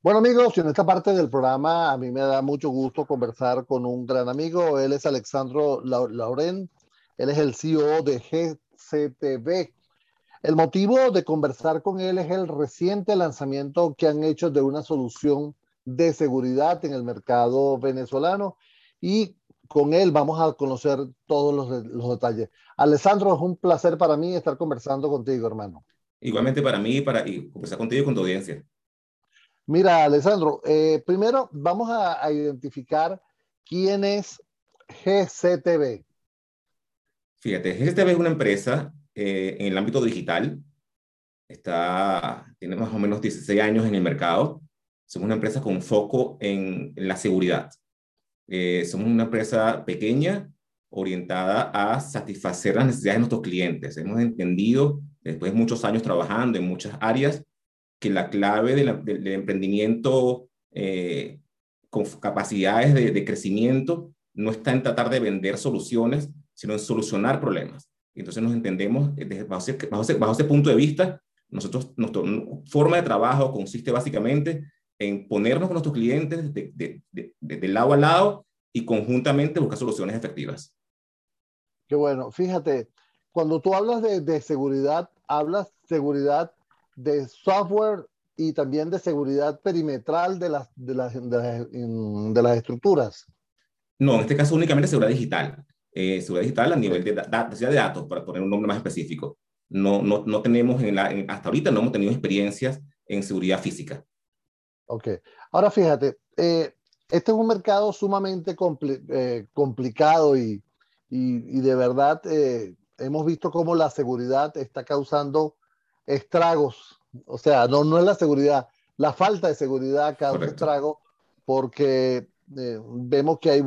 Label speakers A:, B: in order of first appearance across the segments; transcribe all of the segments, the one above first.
A: Bueno amigos, en esta parte del programa a mí me da mucho gusto conversar con un gran amigo. Él es Alexandro Lauren, él es el CEO de GCTV. El motivo de conversar con él es el reciente lanzamiento que han hecho de una solución de seguridad en el mercado venezolano y con él vamos a conocer todos los, los detalles. Alessandro, es un placer para mí estar conversando contigo, hermano.
B: Igualmente para mí para, y conversar contigo y con tu audiencia.
A: Mira, Alessandro, eh, primero vamos a, identificar quién es GCTV.
B: Fíjate, GCTV es una empresa eh, en el ámbito digital. Está, tiene más o menos 16 años en el mercado. Somos una empresa con foco en, la seguridad. Eh, somos una empresa pequeña, orientada a satisfacer las necesidades de nuestros clientes. Hemos entendido, después de muchos años trabajando en muchas áreas, que la clave del emprendimiento eh, con capacidades de, crecimiento no está en tratar de vender soluciones, sino en solucionar problemas. Entonces nos entendemos desde, bajo, ese, bajo, ese, punto de vista, nosotros, nuestra forma de trabajo consiste básicamente en ponernos con nuestros clientes de, de, de, lado a lado y conjuntamente buscar soluciones efectivas.
A: Qué bueno, fíjate, cuando tú hablas de, seguridad, hablas seguridad de software y también de seguridad perimetral de las, de las, de las, estructuras?
B: No, en este caso únicamente seguridad digital. Eh, seguridad digital a nivel de, de datos, para poner un nombre más específico. No, no, no tenemos, en la, hasta ahorita no hemos tenido experiencias en seguridad física.
A: Ok. Ahora fíjate, eh, este es un mercado sumamente eh, complicado y, y, y, de verdad hemos visto cómo la seguridad está causando estragos. O sea, no, no es la seguridad, la falta de seguridad causa estragos porque eh, vemos que hay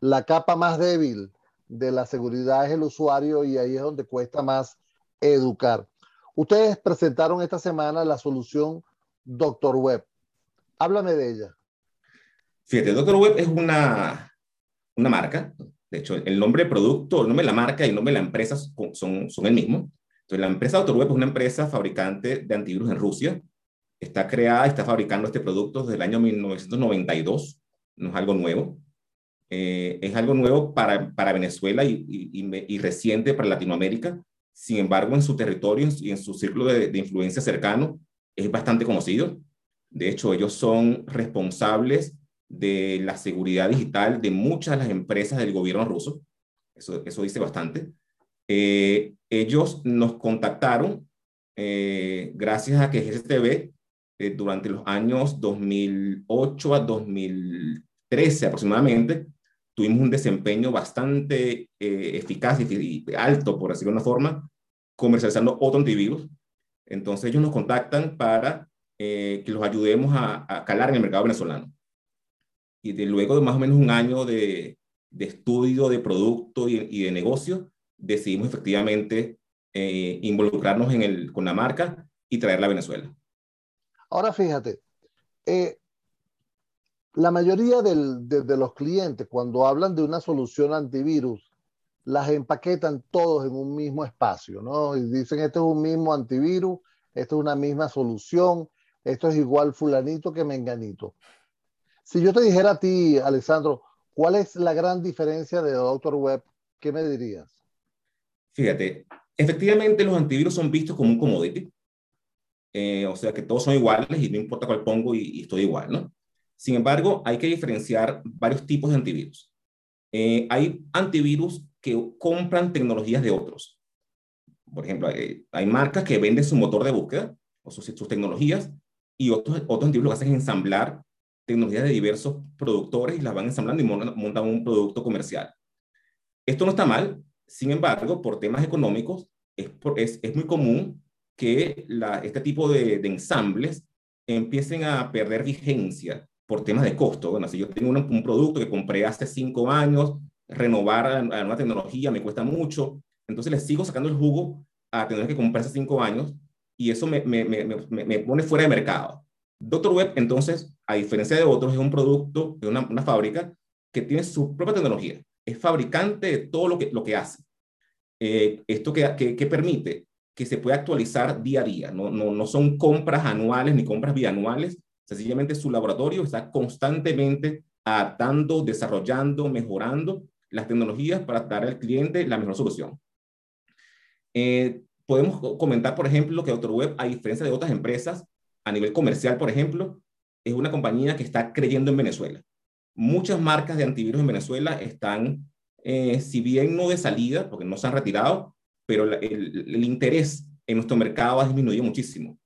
A: la capa más débil de la seguridad es el usuario y ahí es donde cuesta más educar. Ustedes presentaron esta semana la solución Doctor Web. Háblame de ella.
B: Fíjate, Doctor Web es una, una marca. De hecho, el nombre de producto, el nombre de la marca y el nombre de la empresa son, son el mismo. Entonces, la empresa AutoWeb es una empresa fabricante de antivirus en Rusia. Está creada y está fabricando este producto desde el año 1992. No es algo nuevo. Eh, es algo nuevo para, para Venezuela y, y, reciente para Latinoamérica. Sin embargo, en su territorio y en su círculo de, de influencia cercano es bastante conocido. De hecho, ellos son responsables de la seguridad digital de muchas de las empresas del gobierno ruso. Eso, eso dice bastante. Eh, ellos nos contactaron eh, gracias a que GSTV eh, durante los años 2008 a 2013 aproximadamente tuvimos un desempeño bastante eficaz y, alto, por decirlo de una forma, comercializando otro antivirus. Entonces ellos nos contactan para que los ayudemos a, a, calar en el mercado venezolano. Y de, luego de más o menos un año de, de estudio de producto y, y de negocio, decidimos efectivamente eh, involucrarnos en el, con la marca y traerla a Venezuela.
A: Ahora fíjate, eh, la mayoría del, de, los clientes cuando hablan de una solución antivirus, las empaquetan todos en un mismo espacio, ¿no? Y dicen, este es un mismo antivirus, esto es una misma solución, esto es igual fulanito que menganito. Si yo te dijera a ti, Alessandro, ¿cuál es la gran diferencia de Doctor Web? ¿Qué me dirías?
B: Fíjate, efectivamente los antivirus son vistos como un commodity, eh, o sea que todos son iguales y no importa cuál pongo y, estoy igual, ¿no? Sin embargo, hay que diferenciar varios tipos de antivirus. Eh, hay antivirus que compran tecnologías de otros. Por ejemplo, hay, marcas que venden su motor de búsqueda o sus, sus tecnologías y otros, otros antivirus lo que hacen es ensamblar tecnologías de diversos productores y las van ensamblando y montan un producto comercial. Esto no está mal, sin embargo, por temas económicos, es, es, es muy común que este tipo de, de, ensambles empiecen a perder vigencia por temas de costo. Bueno, si yo tengo un, producto que compré hace cinco años, renovar a, una tecnología me cuesta mucho, entonces le sigo sacando el jugo a tener que comprar hace cinco años y eso me, pone fuera de mercado. Doctor Web, entonces, a diferencia de otros, es un producto de una, una fábrica que tiene su propia tecnología es fabricante de todo lo que, lo que hace. Eh, esto que, que, permite que se pueda actualizar día a día, no, no, no son compras anuales ni compras bianuales, Sencillamente su laboratorio está constantemente adaptando, desarrollando, mejorando las tecnologías para dar al cliente la mejor solución. Eh, podemos comentar, por ejemplo, que AutoWeb, a diferencia de otras empresas, a nivel comercial, por ejemplo, es una compañía que está creyendo en Venezuela. Muchas marcas de antivirus en Venezuela están, eh, si bien no de salida, porque no se han retirado, pero el, interés en nuestro mercado ha disminuido muchísimo.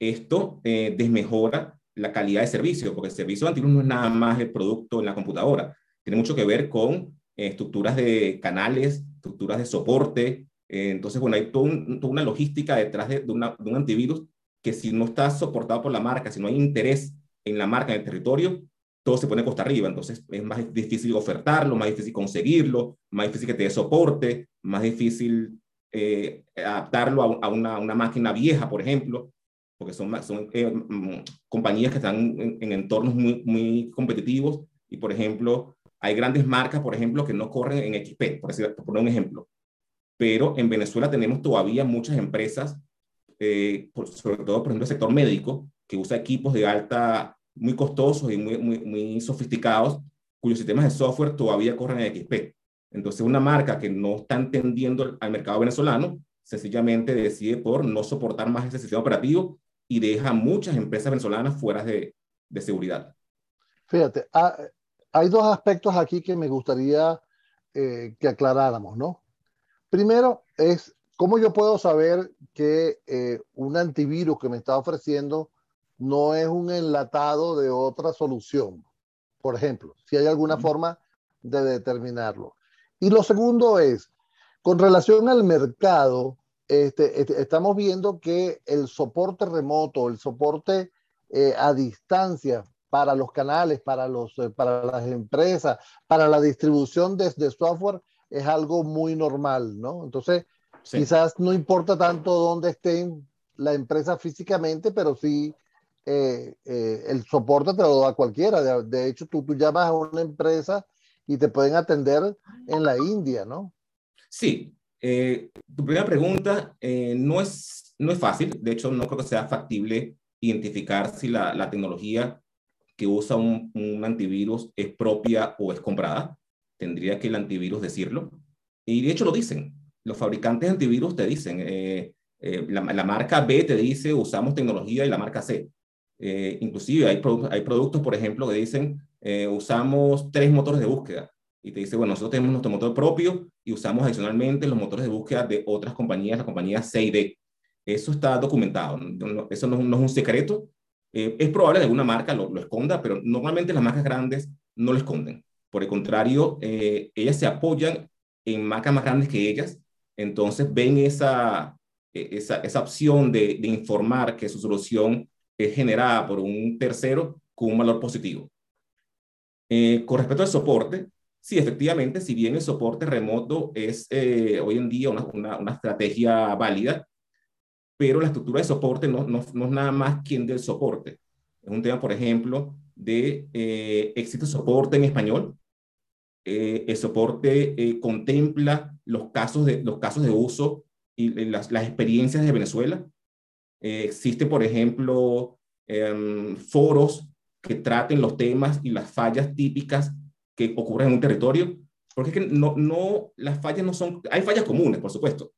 B: Esto eh, desmejora la calidad de servicio, porque el servicio de antivirus no es nada más el producto en la computadora. Tiene mucho que ver con eh, estructuras de canales, estructuras de soporte. Entonces, bueno, hay toda, una logística detrás de, de, de, un antivirus que si no está soportado por la marca, si no hay interés en la marca, en el territorio, todo se pone costa arriba. Entonces, es más difícil ofertarlo, más difícil conseguirlo, más difícil que te dé soporte, más difícil eh, adaptarlo a, a una, una, máquina vieja, por ejemplo porque son, son eh, mm, compañías que están en, en, entornos muy, muy competitivos y, por ejemplo, hay grandes marcas, por ejemplo, que no corren en XP, por, decir, por poner un ejemplo. Pero en Venezuela tenemos todavía muchas empresas, eh, por, sobre todo, por ejemplo, el sector médico, que usa equipos de alta, muy costosos y muy, muy, muy sofisticados, cuyos sistemas de software todavía corren en XP. Entonces, una marca que no está entendiendo al mercado venezolano, sencillamente decide por no soportar más ese sistema operativo y deja muchas empresas venezolanas fuera de, de seguridad.
A: Fíjate, ah, hay dos aspectos aquí que me gustaría eh, que aclaráramos, ¿no? Primero es cómo yo puedo saber que eh, un antivirus que me está ofreciendo no es un enlatado de otra solución. Por ejemplo, si hay alguna uh -huh. forma de determinarlo. Y lo segundo es, con relación al mercado, este, este, estamos viendo que el soporte remoto, el soporte eh, a distancia para los canales, para, los, eh, para las empresas, para la distribución de, de, software es algo muy normal, ¿no? Entonces, sí. quizás no importa tanto dónde estén la empresa físicamente, pero sí eh, eh, el soporte te lo da cualquiera. De, de hecho, tú, tú llamas a una empresa y te pueden atender en la India, ¿no?
B: Sí, eh, tu primera pregunta eh, no, es, no es fácil, de hecho no creo que sea factible identificar si la, la tecnología que usa un, un, antivirus es propia o es comprada. Tendría que el antivirus decirlo. Y de hecho lo dicen. Los fabricantes de antivirus te dicen, eh, eh la, la, marca B te dice usamos tecnología y la marca C. Eh, inclusive hay, pro, hay productos, por ejemplo, que dicen usamos tres motores de búsqueda y te dice, bueno, nosotros tenemos nuestro motor propio y usamos adicionalmente los motores de búsqueda de otras compañías, la compañía C y D. Eso está documentado, eso no, no es un secreto. Eh, es probable que alguna marca lo, lo, esconda, pero normalmente las marcas grandes no lo esconden. Por el contrario, eh, ellas se apoyan en marcas más grandes que ellas, entonces ven esa, e, esa, esa opción de, de informar que su solución es generada por un tercero con un valor positivo. Eh, con respecto al soporte, Sí, efectivamente, si bien el soporte remoto es eh, hoy en día una, una, una, estrategia válida, pero la estructura de soporte no, no, no, es nada más quien del soporte. Es un tema, por ejemplo, de eh, existe soporte en español. Eh, el soporte eh, contempla los casos, de, los casos de uso y las, las experiencias de Venezuela. Eh, existe, por ejemplo, em, foros que traten los temas y las fallas típicas que ocurren en un territorio, porque es que no, no, las fallas no son, hay fallas comunes, por supuesto,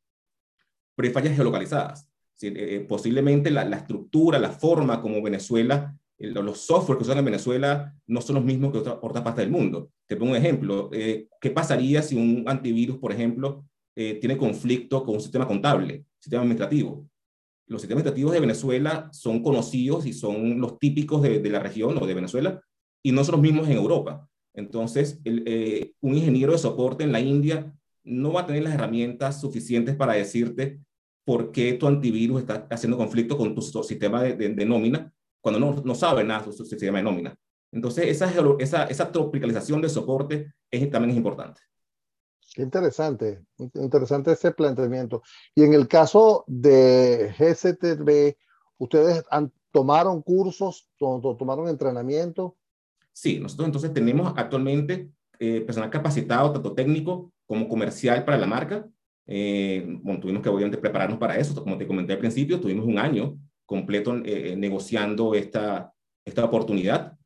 B: pero hay fallas geolocalizadas. ¿sí? Eh, posiblemente la, la, estructura, la forma como Venezuela, el, los software que usan en Venezuela no son los mismos que otra, otra parte del mundo. Te pongo un ejemplo. Eh, ¿Qué pasaría si un antivirus, por ejemplo, eh, tiene conflicto con un sistema contable, sistema administrativo? Los sistemas administrativos de Venezuela son conocidos y son los típicos de, de la región o de Venezuela y no son los mismos en Europa. Entonces, el, eh, un ingeniero de soporte en la India no va a tener las herramientas suficientes para decirte por qué tu antivirus está haciendo conflicto con tu sistema de, de, de nómina cuando no, no sabe nada de su, sistema de nómina. Entonces, esa, esa, esa tropicalización de soporte es, también es importante.
A: Qué interesante, interesante ese planteamiento. Y en el caso de GCTB, ¿ustedes han, tomaron cursos, tomaron entrenamiento?
B: Sí, nosotros entonces tenemos actualmente eh, personal capacitado, tanto técnico como comercial para la marca. Eh, bueno, tuvimos que obviamente prepararnos para eso, como te comenté al principio, tuvimos un año completo eh, negociando esta, esta oportunidad,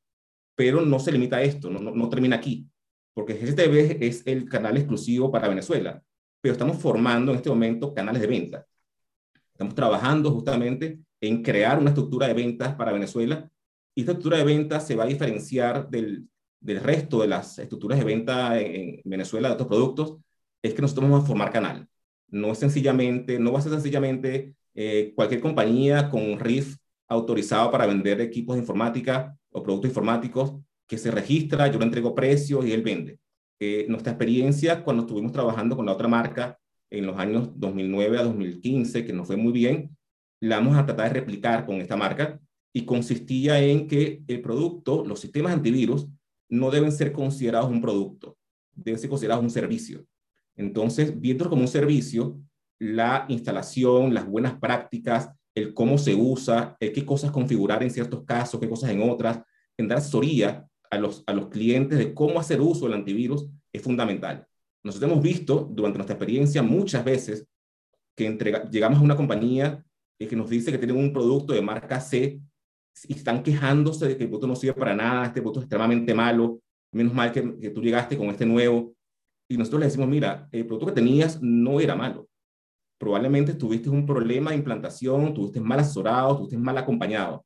B: pero no se limita a esto, no, no, termina aquí, porque GCTV es el canal exclusivo para Venezuela, pero estamos formando en este momento canales de venta. Estamos trabajando justamente en crear una estructura de ventas para Venezuela y esta estructura de ventas se va a diferenciar del, del resto de las estructuras de venta en, Venezuela de otros productos, es que nosotros vamos a formar canal. No es sencillamente, no va a ser sencillamente eh, cualquier compañía con un RIF autorizado para vender equipos de informática o productos informáticos que se registra, yo le entrego precios y él vende. Eh, nuestra experiencia cuando estuvimos trabajando con la otra marca en los años 2009 a 2015, que nos fue muy bien, la vamos a tratar de replicar con esta marca y consistía en que el producto, los sistemas antivirus, no deben ser considerados un producto, deben ser considerados un servicio. Entonces, viendo como un servicio, la instalación, las buenas prácticas, el cómo se usa, el qué cosas configurar en ciertos casos, qué cosas en otras, en dar asesoría a los, a los clientes de cómo hacer uso del antivirus es fundamental. Nosotros hemos visto durante nuestra experiencia muchas veces que llegamos a una compañía que nos dice que tienen un producto de marca C y están quejándose de que el producto no sirve para nada, este producto es extremadamente malo, menos mal que, que tú llegaste con este nuevo. Y nosotros le decimos, mira, el producto que tenías no era malo. Probablemente tuviste un problema de implantación, tuviste mal asesorado, tuviste mal acompañado.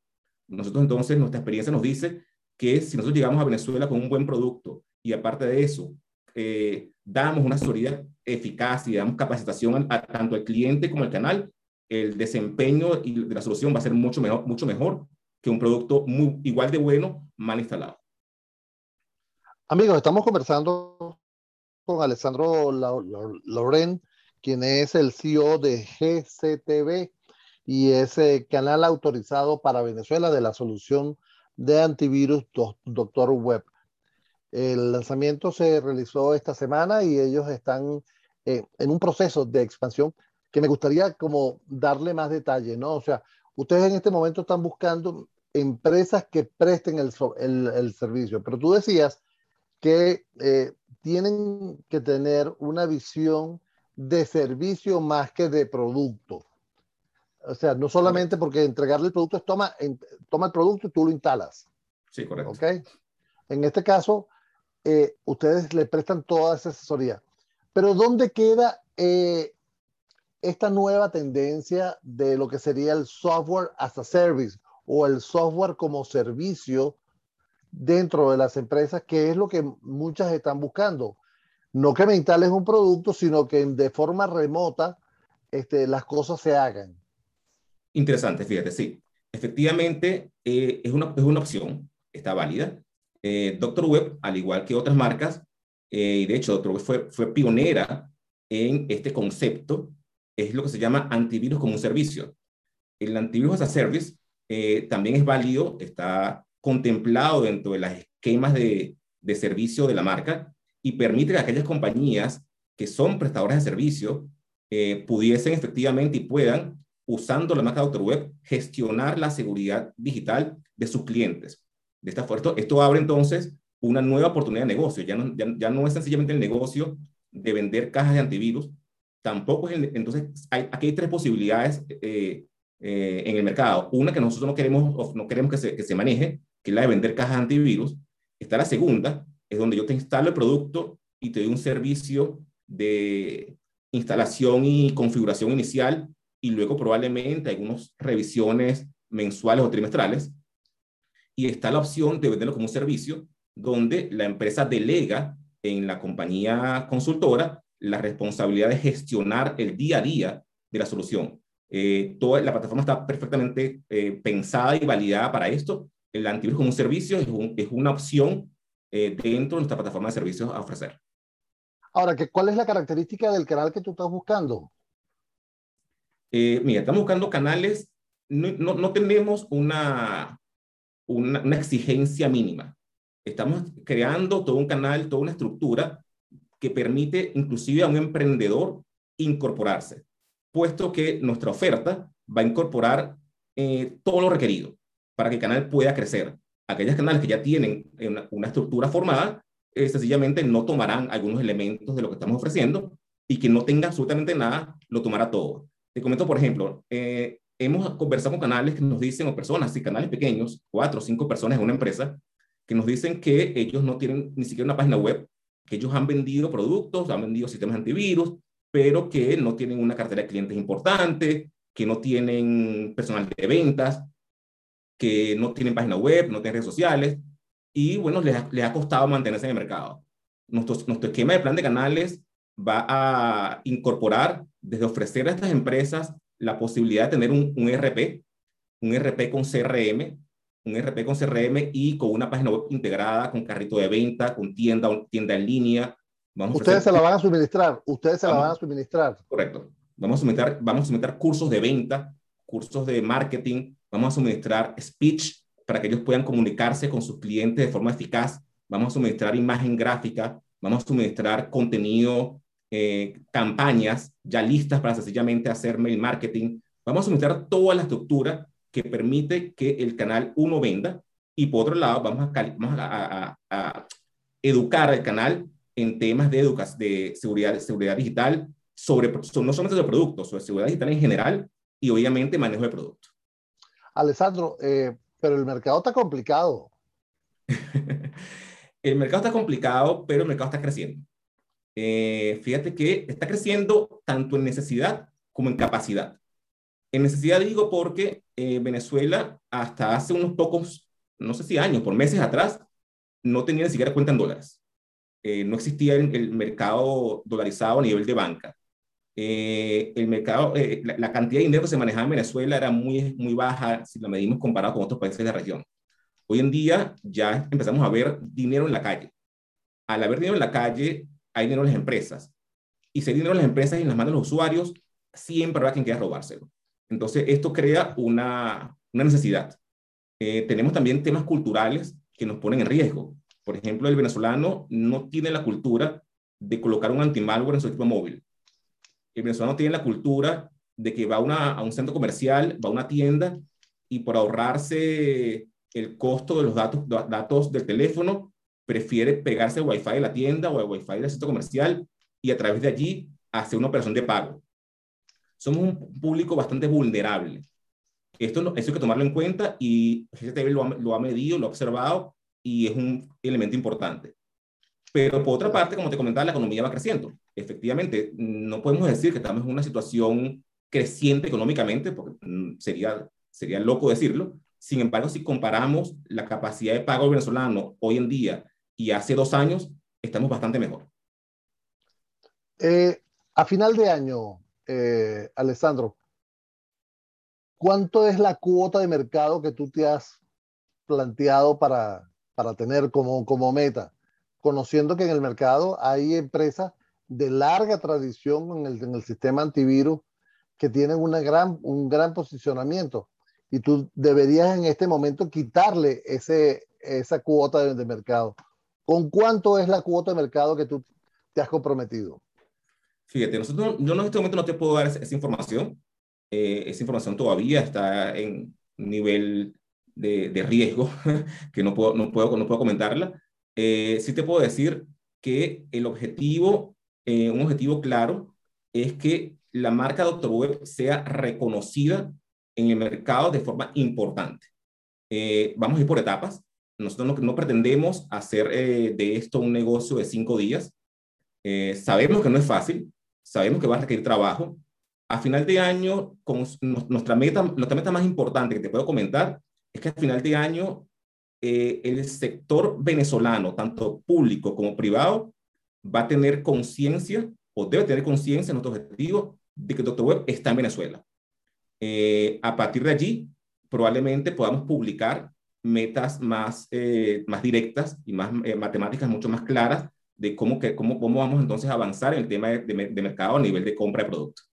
B: Nosotros entonces, nuestra experiencia nos dice que si nosotros llegamos a Venezuela con un buen producto y aparte de eso, eh, damos una asesoría eficaz y damos capacitación a, tanto al cliente como al canal, el desempeño de la solución va a ser mucho mejor, mucho mejor que un producto muy, igual de bueno, mal instalado.
A: Amigos, estamos conversando con Alessandro Loren, quien es el CEO de GCTV y es el canal autorizado para Venezuela de la solución de antivirus Doctor Web. El lanzamiento se realizó esta semana y ellos están eh, en un proceso de expansión que me gustaría como darle más detalle, ¿no? O sea, ustedes en este momento están buscando empresas que presten el, el, servicio, pero tú decías que eh, tienen que tener una visión de servicio más que de producto. O sea, no solamente porque entregarle el producto es toma, toma el producto y tú lo instalas.
B: Sí, correcto.
A: ¿Ok? En este caso, eh, ustedes le prestan toda esa asesoría. Pero ¿dónde queda eh, esta nueva tendencia de lo que sería el software as a service o el software como servicio dentro de las empresas, que es lo que muchas están buscando? No que me instales un producto, sino que de forma remota este, las cosas se hagan.
B: Interesante, fíjate, sí. Efectivamente, eh, es, una, es una opción, está válida. Eh, Doctor Web, al igual que otras marcas, eh, de hecho Doctor Web fue, fue pionera en este concepto, es lo que se llama antivirus como un servicio. El antivirus as a service también es válido, está contemplado dentro de los esquemas de, de servicio de la marca y permite que aquellas compañías que son prestadoras de servicio pudiesen efectivamente y puedan usando la marca Doctor Web, gestionar la seguridad digital de sus clientes. De esta forma, esto, abre entonces una nueva oportunidad de negocio. Ya no, ya, no es sencillamente el negocio de vender cajas de antivirus, tampoco es entonces hay, aquí hay tres posibilidades eh, eh, en el mercado. Una que nosotros no queremos, no queremos que se, que se maneje, que es la de vender cajas de antivirus. Está la segunda, es donde yo te instalo el producto y te doy un servicio de instalación y configuración inicial y luego probablemente algunas revisiones mensuales o trimestrales. Y está la opción de venderlo como un servicio donde la empresa delega en la compañía consultora la responsabilidad de gestionar el día a día de la solución. Eh, toda la plataforma está perfectamente eh, pensada y validada para esto. El antivirus como un servicio es, es una opción eh, dentro de nuestra plataforma de servicios a ofrecer.
A: Ahora, ¿cuál es la característica del canal que tú estás buscando?
B: Eh, mira, estamos buscando canales, no, no, tenemos una, una, una, exigencia mínima. Estamos creando todo un canal, toda una estructura que permite inclusive a un emprendedor incorporarse, puesto que nuestra oferta va a incorporar eh, todo lo requerido para que el canal pueda crecer. Aquellos canales que ya tienen una, una estructura formada, eh, sencillamente no tomarán algunos elementos de lo que estamos ofreciendo y que no tenga absolutamente nada, lo tomará todo. Te comento, por ejemplo, eh, hemos conversado con canales que nos dicen, o personas, sí, canales pequeños, cuatro o cinco personas en una empresa, que nos dicen que ellos no tienen ni siquiera una página web, que ellos han vendido productos, han vendido sistemas antivirus, pero que no tienen una cartera de clientes importante, que no tienen personal de ventas, que no tienen página web, no tienen redes sociales, y bueno, les ha, les ha costado mantenerse en el mercado. Nuestro, nuestro esquema de plan de canales va a incorporar desde ofrecer a estas empresas la posibilidad de tener un, un RP, un RP con CRM, un RP con CRM y con una página web integrada, con carrito de venta, con tienda, tienda en línea.
A: Vamos Ustedes se la van a suministrar, ustedes se la van a suministrar.
B: Correcto. Vamos a, suministrar, vamos a suministrar cursos de venta, cursos de marketing, vamos a suministrar speech para que ellos puedan comunicarse con sus clientes de forma eficaz, vamos a suministrar imagen gráfica, vamos a suministrar contenido eh, campañas ya listas para sencillamente hacer mail marketing. Vamos a suministrar toda la estructura que permite que el canal uno venda y por otro lado vamos a, a, educar al canal en temas de, de seguridad, seguridad digital, sobre, no solamente de productos, sobre seguridad digital en general y obviamente manejo de productos.
A: Alessandro, eh, pero el mercado está complicado.
B: el mercado está complicado, pero el mercado está creciendo. Eh, fíjate que está creciendo tanto en necesidad como en capacidad. En necesidad digo porque eh, Venezuela hasta hace unos pocos, no sé si años, por meses atrás, no tenía ni siquiera cuenta en dólares. Eh, no existía el, el, mercado dolarizado a nivel de banca. el mercado, la, la, cantidad de dinero que se manejaba en Venezuela era muy, muy baja si la medimos comparado con otros países de la región. Hoy en día ya empezamos a ver dinero en la calle. Al haber dinero en la calle, hay dinero en las empresas. Y si hay dinero en las empresas y en las manos de los usuarios, siempre habrá quien quiera robárselo. Entonces, esto crea una, una necesidad. Eh, tenemos también temas culturales que nos ponen en riesgo. Por ejemplo, el venezolano no tiene la cultura de colocar un antimalware en su equipo móvil. El venezolano tiene la cultura de que va una, a un centro comercial, va a una tienda y por ahorrarse el costo de los datos, datos del teléfono, prefiere pegarse al Wi-Fi de la tienda o al Wi-Fi del centro comercial y a través de allí hacer una operación de pago. Somos un público bastante vulnerable. Esto, eso hay que tomarlo en cuenta y GCTV lo ha, lo ha medido, lo ha observado y es un elemento importante. Pero por otra parte, como te comentaba, la economía va creciendo. Efectivamente, no podemos decir que estamos en una situación creciente económicamente, porque mm, sería, sería loco decirlo. Sin embargo, si comparamos la capacidad de pago venezolano hoy en día y hace dos años estamos bastante mejor.
A: Eh, a final de año, eh, Alessandro, ¿cuánto es la cuota de mercado que tú te has planteado para, para tener como, como meta? Conociendo que en el mercado hay empresas de larga tradición en el, en el sistema antivirus que tienen una gran, un gran posicionamiento y tú deberías en este momento quitarle ese, esa cuota de, de mercado. ¿Con cuánto es la cuota de mercado que tú te has comprometido?
B: Fíjate, nosotros, yo en este momento no te puedo dar esa, esa información. Eh, esa información todavía está en nivel de, de riesgo, que no puedo, no puedo, no puedo comentarla. Eh, sí te puedo decir que el objetivo, eh, un objetivo claro, es que la marca Doctor Web sea reconocida en el mercado de forma importante. Eh, vamos a ir por etapas. Nosotros no, pretendemos hacer eh, de esto un negocio de cinco días. Eh, sabemos que no es fácil, sabemos que va a requerir trabajo. A final de año, con nuestra, meta, nuestra meta más importante que te puedo comentar es que a final de año eh, el sector venezolano, tanto público como privado, va a tener conciencia o debe tener conciencia, nuestro objetivo, de que Doctor Web está en Venezuela. a partir de allí, probablemente podamos publicar metas más, eh, más directas y más eh, matemáticas mucho más claras de cómo, que, cómo, cómo vamos entonces a avanzar en el tema de, de, de mercado a nivel de compra de productos.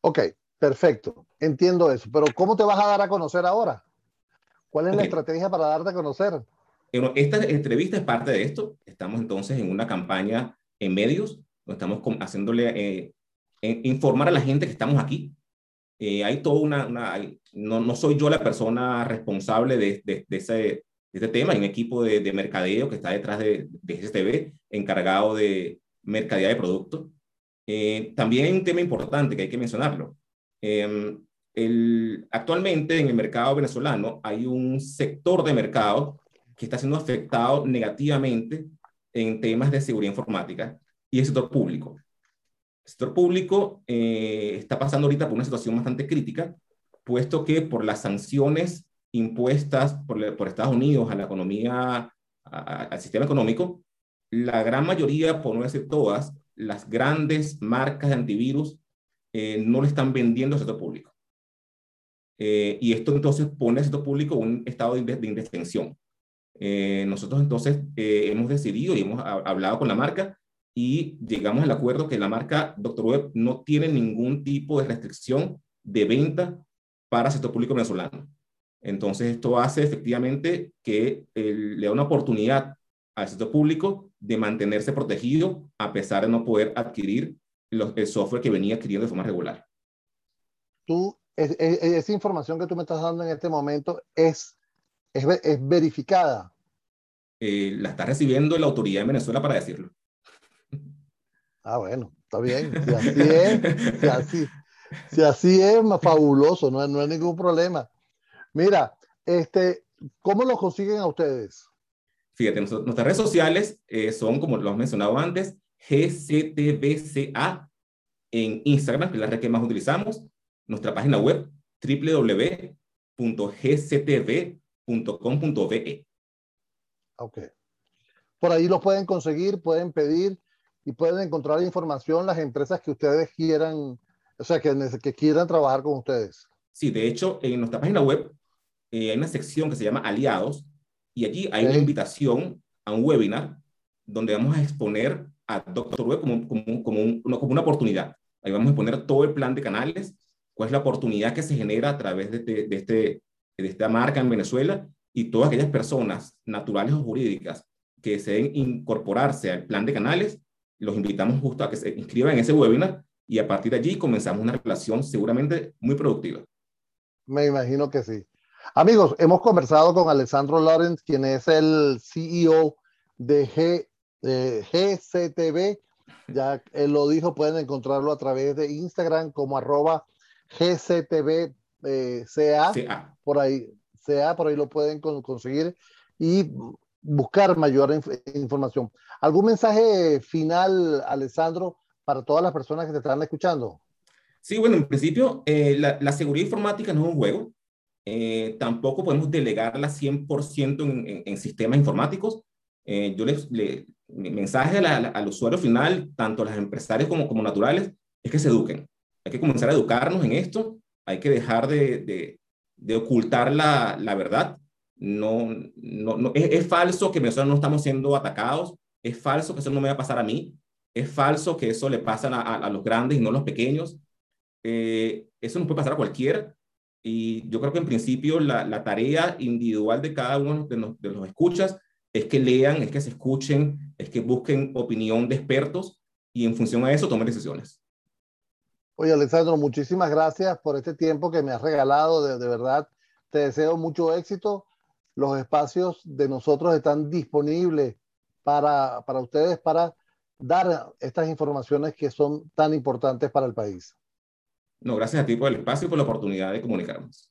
A: Ok, perfecto. Entiendo eso. Pero ¿cómo te vas a dar a conocer ahora? ¿Cuál es okay. la estrategia para darte a conocer?
B: Esta entrevista es parte de esto. Estamos entonces en una campaña en medios, estamos haciéndole eh, informar a la gente que estamos aquí, eh, hay toda una, una no, no, soy yo la persona responsable de, de, de, ese, de este tema, hay un equipo de, de, mercadeo que está detrás de, GSTV, encargado de mercadería de productos. Eh, también hay un tema importante que hay que mencionarlo. Eh, el, actualmente en el mercado venezolano hay un sector de mercado que está siendo afectado negativamente en temas de seguridad informática y el sector público. El sector público eh, está pasando ahorita por una situación bastante crítica, puesto que por las sanciones impuestas por, por Estados Unidos a la economía, al sistema económico, la gran mayoría, por no decir todas, las grandes marcas de antivirus eh, no le están vendiendo al sector público. Eh, y esto entonces pone al sector público un estado de, de indefensión. Eh, nosotros entonces hemos decidido y hemos hablado con la marca y llegamos al acuerdo que la marca Dr. Web no tiene ningún tipo de restricción de venta para el sector público venezolano. Entonces, esto hace efectivamente que le da una oportunidad al sector público de mantenerse protegido a pesar de no poder adquirir el software que venía adquiriendo de forma regular.
A: Tú, esa información que tú me estás dando en este momento es, es, verificada.
B: Eh, la está recibiendo la autoridad de Venezuela para decirlo.
A: Ah, bueno, está bien. Si así es, si así, si así es, fabuloso, no, no hay ningún problema. Mira, este, ¿cómo lo consiguen a ustedes?
B: Fíjate, nuestras redes sociales eh, son, como lo hemos mencionado antes, GCTBCA en Instagram, que es la red que más utilizamos. Nuestra página web, www.gctv.com.be.
A: Ok. Por ahí lo pueden conseguir, pueden pedir y pueden encontrar información las empresas que ustedes quieran, o sea, que, que quieran trabajar con ustedes.
B: Sí, de hecho, en nuestra página web eh, hay una sección que se llama Aliados y allí hay una invitación a un webinar donde vamos a exponer a Doctor Web como, como, como, como, una oportunidad. Ahí vamos a exponer todo el plan de canales, cuál es la oportunidad que se genera a través de, de, de, este, de esta marca en Venezuela y todas aquellas personas naturales o jurídicas que deseen incorporarse al plan de canales, los invitamos justo a que se inscriban en ese webinar y a partir de allí comenzamos una relación seguramente muy productiva.
A: Me imagino que sí. Amigos, hemos conversado con Alessandro Lorenz, quien es el CEO de G, GCTV. Ya él lo dijo, pueden encontrarlo a través de Instagram como arroba GCTV eh, Por ahí, CA, por ahí lo pueden conseguir y buscar mayor información. ¿Algún mensaje final, Alessandro, para todas las personas que te están escuchando?
B: Sí, bueno, en principio, eh, la, la, seguridad informática no es un juego. Eh, tampoco podemos delegarla 100% en, en, sistemas informáticos. Eh, yo les, le, mi mensaje al usuario final, tanto a los empresarios como, como naturales, es que se eduquen. Hay que comenzar a educarnos en esto. Hay que dejar de, de, de ocultar la, la, verdad. No, no, no es, es, falso que nosotros no estamos siendo atacados. Es falso que eso no me va a pasar a mí. Es falso que eso le pasa a, a, a los grandes y no a los pequeños. Eh, eso no puede pasar a cualquiera. Y yo creo que en principio la, la tarea individual de cada uno de los, de los escuchas es que lean, es que se escuchen, es que busquen opinión de expertos y en función a eso tomen decisiones.
A: Oye, Alessandro, muchísimas gracias por este tiempo que me has regalado. De, de, verdad, te deseo mucho éxito. Los espacios de nosotros están disponibles para, para ustedes para dar estas informaciones que son tan importantes para el país.
B: No, gracias a ti por el espacio y por la oportunidad de comunicarnos.